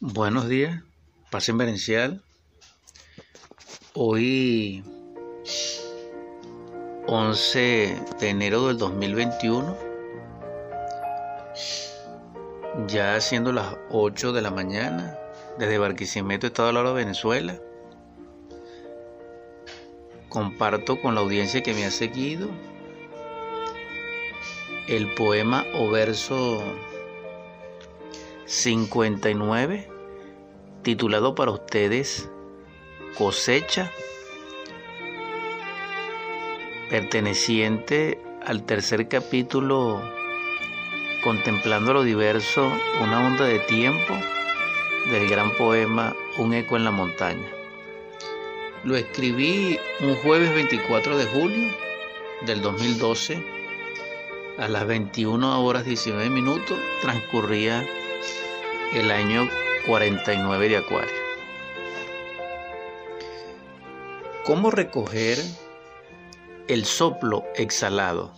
Buenos días, paz Verencial. Hoy, 11 de enero del 2021, ya siendo las 8 de la mañana, desde Barquisimeto, Estado de Lara, Venezuela. Comparto con la audiencia que me ha seguido el poema o verso 59, titulado para ustedes Cosecha, perteneciente al tercer capítulo Contemplando lo diverso, una onda de tiempo del gran poema Un eco en la montaña. Lo escribí un jueves 24 de julio del 2012 a las 21 horas 19 minutos transcurría el año 49 de Acuario. ¿Cómo recoger el soplo exhalado?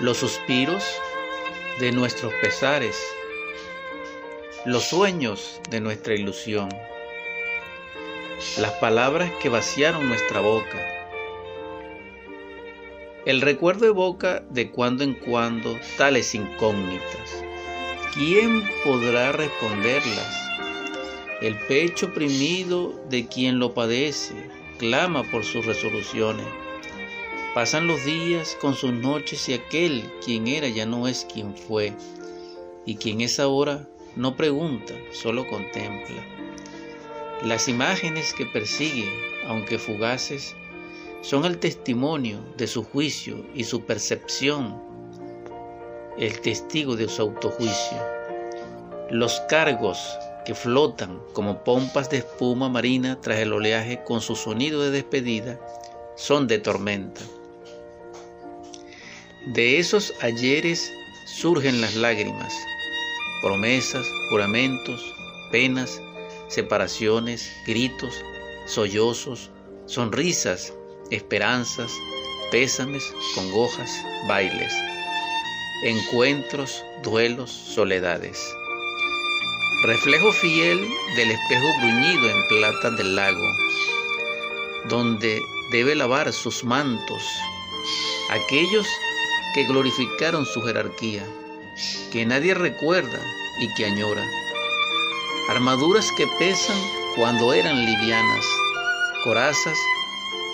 Los suspiros de nuestros pesares, los sueños de nuestra ilusión, las palabras que vaciaron nuestra boca. El recuerdo evoca de cuando en cuando tales incógnitas ¿quién podrá responderlas? El pecho oprimido de quien lo padece clama por sus resoluciones. Pasan los días con sus noches y aquel quien era ya no es quien fue. Y quien es ahora no pregunta, solo contempla. Las imágenes que persigue, aunque fugaces, son el testimonio de su juicio y su percepción el testigo de su autojuicio. Los cargos que flotan como pompas de espuma marina tras el oleaje con su sonido de despedida son de tormenta. De esos ayeres surgen las lágrimas, promesas, juramentos, penas, separaciones, gritos, sollozos, sonrisas, esperanzas, pésames, congojas, bailes encuentros, duelos, soledades. Reflejo fiel del espejo bruñido en plata del lago, donde debe lavar sus mantos aquellos que glorificaron su jerarquía, que nadie recuerda y que añora. Armaduras que pesan cuando eran livianas, corazas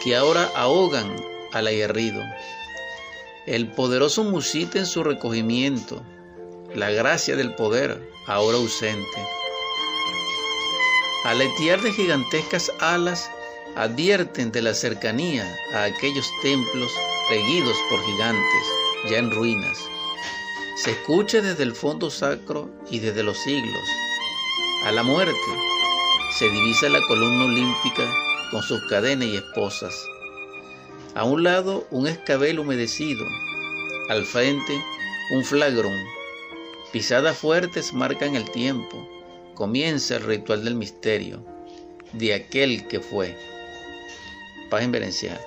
que ahora ahogan al aguerrido el poderoso musita en su recogimiento, la gracia del poder ahora ausente. Aletear de gigantescas alas advierten de la cercanía a aquellos templos reguidos por gigantes, ya en ruinas. Se escucha desde el fondo sacro y desde los siglos. A la muerte se divisa la columna olímpica con sus cadenas y esposas. A un lado un escabel humedecido, al frente un flagrón. Pisadas fuertes marcan el tiempo. Comienza el ritual del misterio de aquel que fue. Paz inverencial.